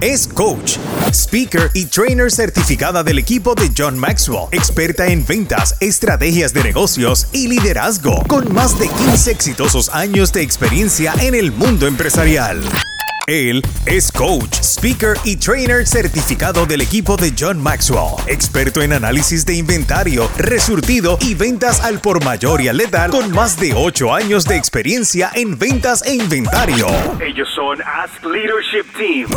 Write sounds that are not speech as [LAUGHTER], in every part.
Es coach, speaker y trainer certificada del equipo de John Maxwell, experta en ventas, estrategias de negocios y liderazgo, con más de 15 exitosos años de experiencia en el mundo empresarial. Él es coach, speaker y trainer certificado del equipo de John Maxwell, experto en análisis de inventario, resurtido y ventas al por mayor y al letal, con más de 8 años de experiencia en ventas e inventario. Ellos son Ask Leadership Team.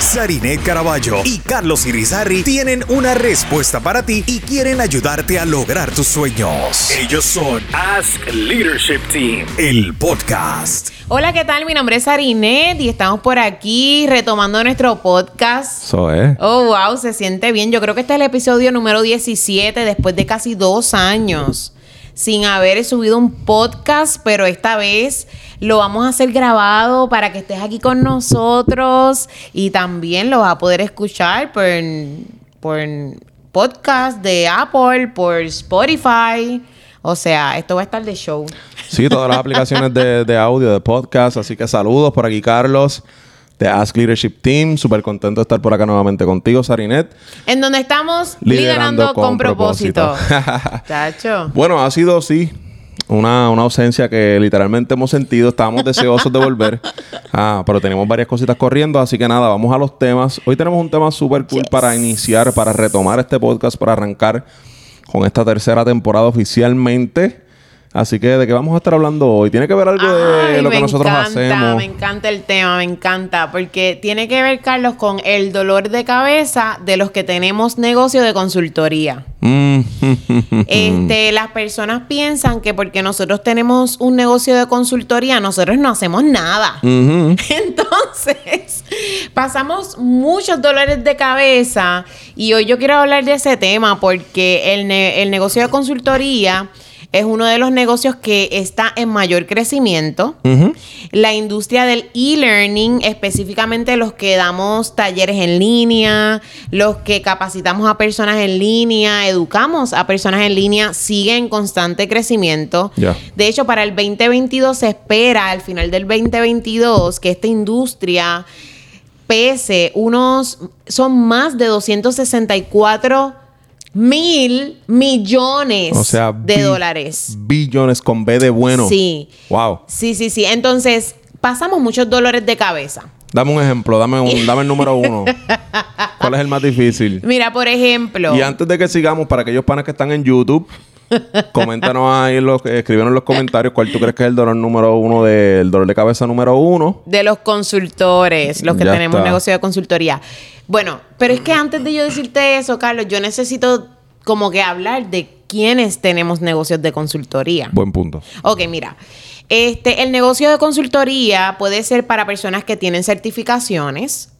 Sarinet Caraballo y Carlos Irizarri tienen una respuesta para ti y quieren ayudarte a lograr tus sueños. Ellos son Ask Leadership Team. el podcast. Hola, ¿qué tal? Mi nombre es Arinet y estamos por aquí retomando nuestro podcast. Eso es. Oh, wow, se siente bien. Yo creo que este es el episodio número 17 después de casi dos años sin haber subido un podcast, pero esta vez lo vamos a hacer grabado para que estés aquí con nosotros y también lo vas a poder escuchar por, por podcast de Apple, por Spotify. O sea, esto va a estar de show. Sí, todas las aplicaciones de, de audio, de podcast. Así que saludos por aquí, Carlos, de Ask Leadership Team. Súper contento de estar por acá nuevamente contigo, Sarinet. En donde estamos liderando, con, propósito. [LAUGHS] Chacho. Bueno, ha sido, sí, una, una ausencia que literalmente hemos sentido. Estábamos deseosos de volver. [LAUGHS] Ah, pero tenemos varias cositas corriendo. Así que nada, vamos a los temas. Hoy tenemos un tema súper cool para iniciar, para retomar este podcast, para arrancar con esta tercera temporada oficialmente. Así que, ¿de qué vamos a estar hablando hoy? Tiene que ver algo de lo que me nosotros encanta, hacemos. Me encanta el tema, me encanta, porque tiene que ver, Carlos, con el dolor de cabeza de los que tenemos negocio de consultoría. Mm. [LAUGHS] Este, las personas piensan que porque nosotros tenemos un negocio de consultoría, nosotros no hacemos nada. [LAUGHS] Entonces, pasamos muchos dolores de cabeza y hoy yo quiero hablar de ese tema porque el, ne- el negocio de consultoría es uno de los negocios que está en mayor crecimiento. La industria del e-learning, específicamente los que damos talleres en línea, los que capacitamos a personas en línea, educamos a personas en línea, sigue en constante crecimiento. De hecho, para el 2022 se espera, al final del 2022, que esta industria pese unos, son más de 264 mil millones O sea, de dólares. Billones con B de bueno. Sí. Wow. Sí, sí, sí. Entonces, pasamos muchos dolores de cabeza. Dame un ejemplo, dame, un, [LAUGHS] dame el número uno. ¿Cuál es el más difícil? Mira, por ejemplo. Y antes de que sigamos, para aquellos panas que están en YouTube, coméntanos ahí, los, escríbenos en los comentarios cuál tú crees que es el dolor número uno del dolor de cabeza número uno. de los consultores, los que Ya tenemos está. negocio de consultoría. Bueno, pero es que antes de yo decirte eso, Carlos, yo necesito como que hablar de quiénes tenemos negocios de consultoría. Buen punto. Ok, mira. Este, el negocio de consultoría puede ser para personas que tienen certificaciones,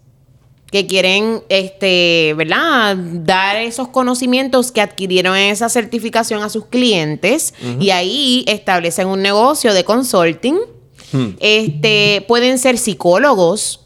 que quieren, este, ¿verdad? Dar esos conocimientos que adquirieron en esa certificación a sus clientes y ahí establecen un negocio de consulting. Este, pueden ser psicólogos,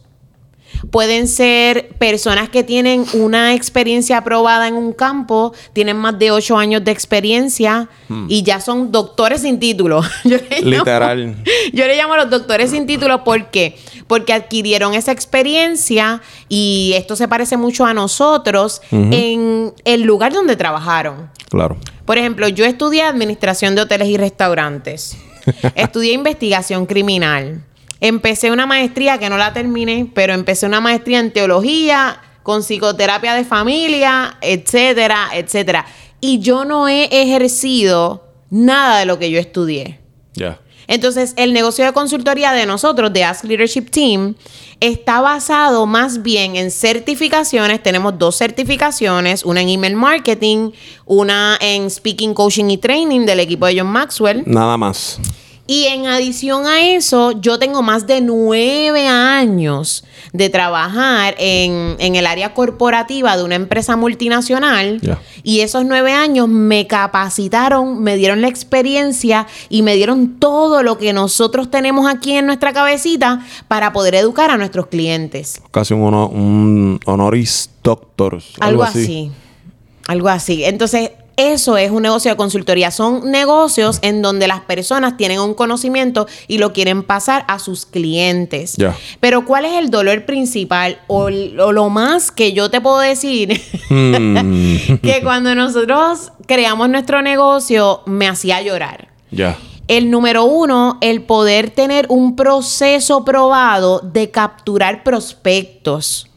pueden ser personas que tienen una experiencia aprobada en un campo, tienen más de ocho años de experiencia y ya son doctores sin título. [LAUGHS] Yo le llamo- Literal. [LAUGHS] yo le llamo a los doctores sin título ¿por qué? Porque adquirieron esa experiencia y esto se parece mucho a nosotros en el lugar donde trabajaron. Claro. Por ejemplo, yo estudié administración de hoteles y restaurantes. [LAUGHS] estudié investigación criminal. Empecé una maestría que no la terminé, pero empecé una maestría en teología, con psicoterapia de familia, etcétera, etcétera. Y yo no he ejercido nada de lo que yo estudié. Ya. Entonces, el negocio de consultoría de nosotros, de Ask Leadership Team, está basado más bien en certificaciones. Tenemos dos certificaciones, una en email marketing, una en speaking, coaching y training del equipo de John Maxwell. Nada más. Y en adición a eso, yo tengo más de nueve años de trabajar en, en el área corporativa de una empresa multinacional. Y esos nueve años me capacitaron, me dieron la experiencia y me dieron todo lo que nosotros tenemos aquí en nuestra cabecita para poder educar a nuestros clientes. Casi un honoris doctor. Algo, así. Algo así. Entonces, Eso es un negocio de consultoría. Son negocios en donde las personas tienen un conocimiento y lo quieren pasar a sus clientes. Pero ¿cuál es el dolor principal o lo más que yo te puedo decir? Mm. [LAUGHS] que cuando nosotros creamos nuestro negocio me hacía llorar. Ya. El número uno, el poder tener un proceso probado de capturar prospectos.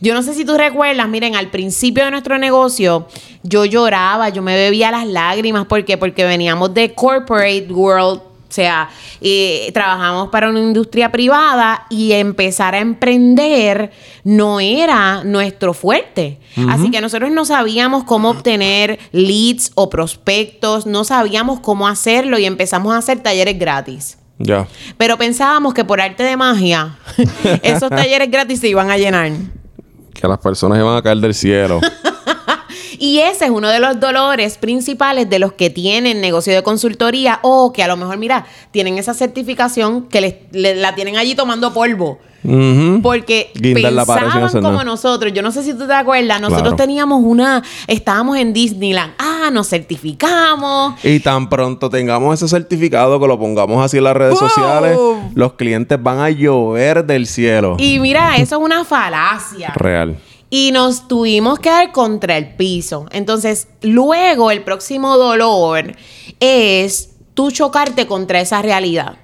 Yo no sé si tú recuerdas, miren, al principio de nuestro negocio, yo lloraba, yo me bebía las lágrimas. ¿Por qué? Porque veníamos de corporate world, o sea, eh, trabajamos para una industria privada y empezar a emprender no era nuestro fuerte. Así que nosotros no sabíamos cómo obtener leads o prospectos, no sabíamos cómo hacerlo y empezamos a hacer talleres gratis. Ya. Pero pensábamos que por arte de magia, [LAUGHS] esos talleres gratis se iban a llenar. Que las personas iban a caer del cielo. [LAUGHS] Y ese es uno de los dolores principales de los que tienen negocio de consultoría o que a lo mejor, mira, tienen esa certificación que les- le- la tienen allí tomando polvo. Porque Guindar pensaban como nosotros. Yo no sé si tú te acuerdas. Nosotros Claro. teníamos una... Estábamos en Disneyland. Ah, nos certificamos. Y tan pronto tengamos ese certificado que lo pongamos así en las redes sociales, los clientes van a llover del cielo. Y mira, eso es una falacia. Real. Y nos tuvimos que dar contra el piso. Entonces, luego el próximo dolor es tú chocarte contra esa realidad.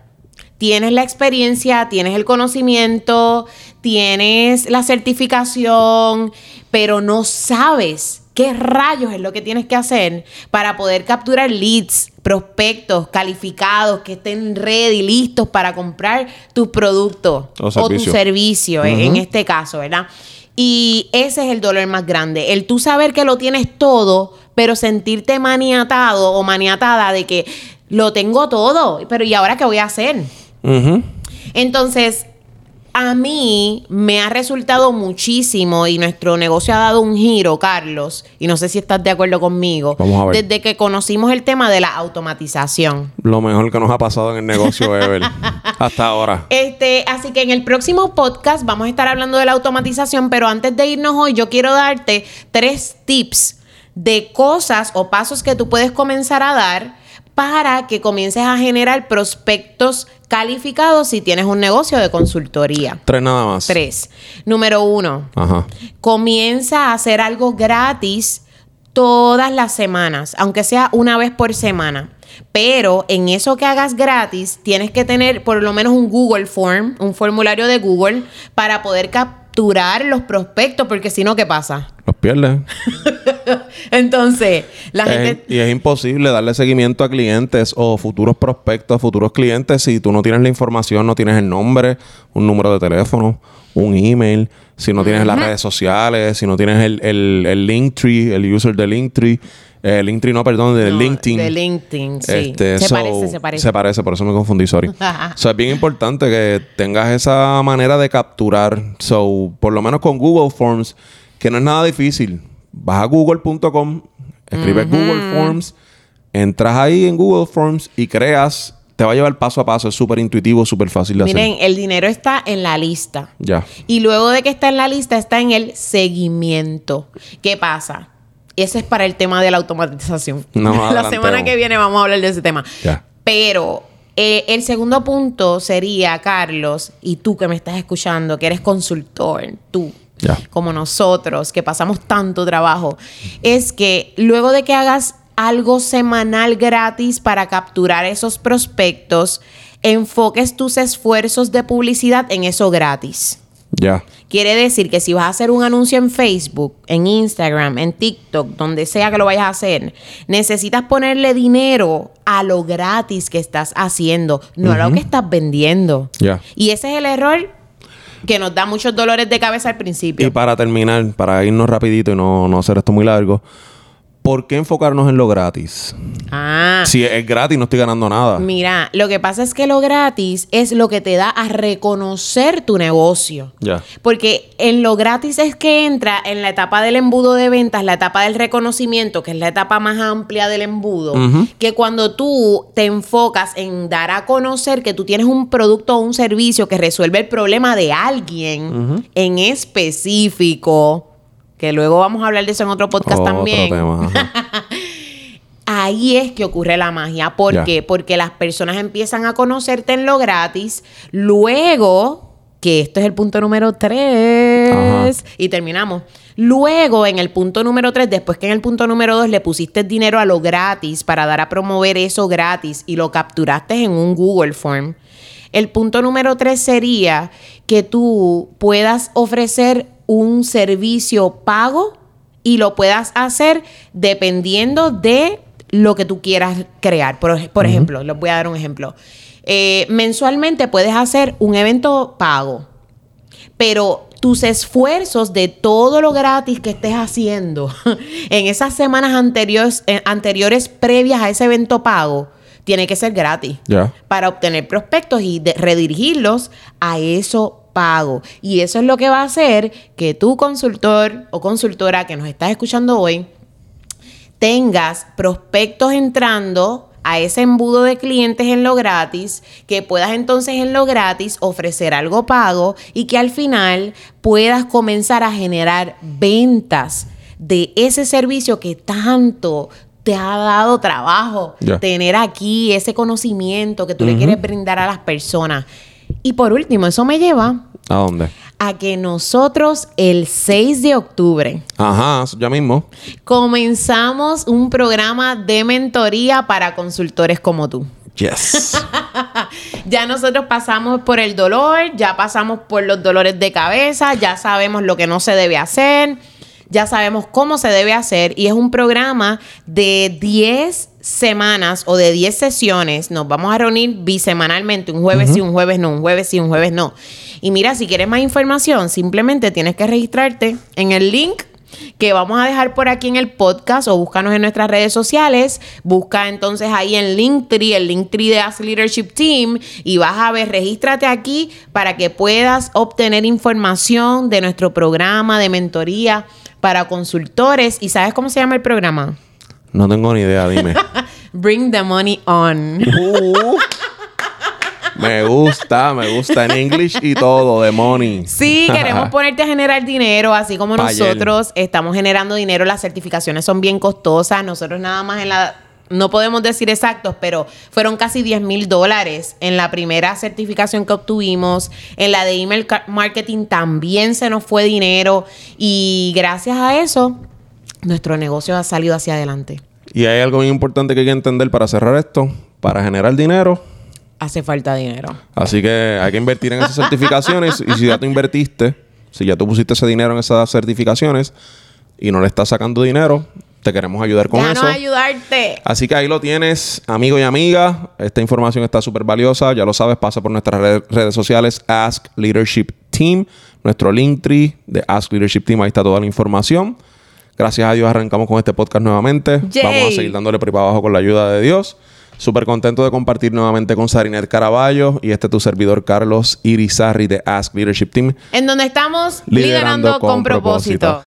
Tienes la experiencia, tienes el conocimiento, tienes la certificación, pero no sabes qué rayos es lo que tienes que hacer para poder capturar leads, prospectos calificados que estén ready, listos para comprar tus productos O o tu servicio. en este caso, ¿verdad? Y ese es el dolor más grande. El tú saber que lo tienes todo, pero sentirte maniatado o maniatada de que lo tengo todo, pero ¿y ahora qué voy a hacer? Entonces, a mí me ha resultado muchísimo y nuestro negocio ha dado un giro, Carlos, y no sé si estás de acuerdo conmigo, Vamos a ver. desde que conocimos el tema de la automatización. Lo mejor que nos ha pasado en el negocio ever. [LAUGHS] Hasta ahora. Este, así que en el próximo podcast vamos a estar hablando de la automatización, pero antes de irnos hoy, yo quiero darte tres tips de cosas o pasos que tú puedes comenzar a dar para que comiences a generar prospectos calificados si tienes un negocio de consultoría. Tres nada más. Tres. Número uno, Ajá. comienza a hacer algo gratis todas las semanas, aunque sea una vez por semana. Pero en eso que hagas gratis, tienes que tener por lo menos un Google Form, un formulario de Google, para poder capturar los prospectos, porque si no, ¿qué pasa? Los pierdes. [LAUGHS] Entonces, la Es- gente... y es imposible darle seguimiento a clientes o futuros prospectos, futuros clientes, si tú no tienes la información, no tienes el nombre, un número de teléfono, un email, si no tienes las redes sociales, si no tienes el, el, el Linktree, el user de Linktree, eh, Linktree no, perdón, de No, LinkedIn. De LinkedIn, sí. Este, se so- parece, se parece. Se parece, por eso me confundí, sorry. [LAUGHS] o sea, es bien importante que tengas esa manera de capturar. So, por lo menos con Google Forms, que no es nada difícil. Vas a google.com, escribes Google Forms, entras ahí en Google Forms y creas. Te va a llevar paso a paso. Es súper intuitivo, súper fácil de Miren, hacer. el dinero está en la lista. Ya. Y luego de que está en la lista, está en el seguimiento. ¿Qué pasa? Ese es para el tema de la automatización. No, [LAUGHS] la semana que viene vamos a hablar de ese tema. Ya. Pero eh, el segundo punto sería, Carlos, y tú que me estás escuchando, que eres consultor, tú, Ya. como nosotros, que pasamos tanto trabajo, es que luego de que hagas algo semanal gratis para capturar esos prospectos, enfoques tus esfuerzos de publicidad en eso gratis. Ya. Quiere decir que si vas a hacer un anuncio en Facebook, en Instagram, en TikTok, donde sea que lo vayas a hacer, necesitas ponerle dinero a lo gratis que estás haciendo, no a lo que estás vendiendo. Y ese es el error que nos da muchos dolores de cabeza al principio. Y para terminar, para irnos rapidito y no, no hacer esto muy largo, ¿por qué enfocarnos en lo gratis? ah. Si es gratis, no estoy ganando nada. Mira, lo que pasa es que lo gratis es lo que te da a reconocer tu negocio. Ya. Porque en lo gratis es que entra en la etapa del embudo de ventas, la etapa del reconocimiento, que es la etapa más amplia del embudo, que cuando tú te enfocas en dar a conocer que tú tienes un producto o un servicio que resuelve el problema de alguien en específico. Que luego vamos a hablar de eso en otro podcast también. tema. [LAUGHS] Ahí es que ocurre la magia. ¿Por qué? Porque las personas empiezan a conocerte en lo gratis. Luego, que esto es el punto número 3, Ajá. y terminamos. Luego, en el punto número 3, después que en el punto número 2 le pusiste dinero a lo gratis para dar a promover eso gratis y lo capturaste en un Google Form. El punto número 3 sería que tú puedas ofrecer un servicio pago y lo puedas hacer dependiendo de lo que tú quieras crear. Por, ej- por ejemplo, les voy a dar un ejemplo. Eh, mensualmente puedes hacer un evento pago, pero tus esfuerzos de todo lo gratis que estés haciendo [LAUGHS] en esas semanas anteriores, eh, anteriores previas a ese evento pago, tiene que ser gratis para obtener prospectos y redirigirlos a eso pago. Y eso es lo que va a hacer que tu consultor o consultora que nos estás escuchando hoy tengas prospectos entrando a ese embudo de clientes en lo gratis, que puedas entonces en lo gratis ofrecer algo pago y que al final puedas comenzar a generar ventas de ese servicio que tanto te ha dado trabajo tener aquí ese conocimiento que tú le quieres brindar a las personas. Y por último, eso me lleva ¿A dónde? a que nosotros el 6 de octubre Ajá, ya mismo. comenzamos un programa de mentoría para consultores como tú. Yes. [LAUGHS] Ya nosotros pasamos por el dolor, ya pasamos por los dolores de cabeza, ya sabemos lo que no se debe hacer, ya sabemos cómo se debe hacer y es un programa de 10 semanas o de 10 sesiones. Nos vamos a reunir bisemanalmente, un jueves sí, un jueves no, un jueves sí, un jueves no. Y mira, si quieres más información, simplemente tienes que registrarte en el link que vamos a dejar por aquí en el podcast o búscanos en nuestras redes sociales. Busca entonces ahí en Linktree, el Linktree de Ask Leadership Team y vas a ver, regístrate aquí para que puedas obtener información de nuestro programa de mentoría para consultores. ¿Y sabes cómo se llama el programa? No tengo ni idea, dime. [LAUGHS] Bring the money on. Uh, me gusta, me gusta en English y todo, de money. Sí, queremos [LAUGHS] ponerte a generar dinero, así como nosotros estamos generando dinero. Las certificaciones son bien costosas. Nosotros nada más en la... No podemos decir exactos, pero fueron casi 10 mil dólares en la primera certificación que obtuvimos. En la de email marketing también se nos fue dinero. Y gracias a eso, nuestro negocio ha salido hacia adelante. Y hay algo muy importante que hay que entender para cerrar esto. Para generar dinero, Hace falta dinero. Así que hay que invertir en esas certificaciones. y si ya tú invertiste, si ya tú pusiste ese dinero en esas certificaciones y no le estás sacando dinero, te queremos ayudar con Déjanos eso. ayudarte. Así que ahí lo tienes, amigo y amiga. Esta información está súper valiosa. Ya lo sabes, pasa por nuestras red- redes sociales, Ask Leadership Team, nuestro Linktree de Ask Leadership Team. Ahí está toda la información. Gracias a Dios arrancamos con este podcast nuevamente. Yay. Vamos a seguir dándole por abajo con la ayuda de Dios. Súper contento de compartir nuevamente con Sarinet Caraballo y este tu servidor Carlos Irizarri de Ask Leadership Team. En donde estamos Liderando liderando, con con propósito. propósito.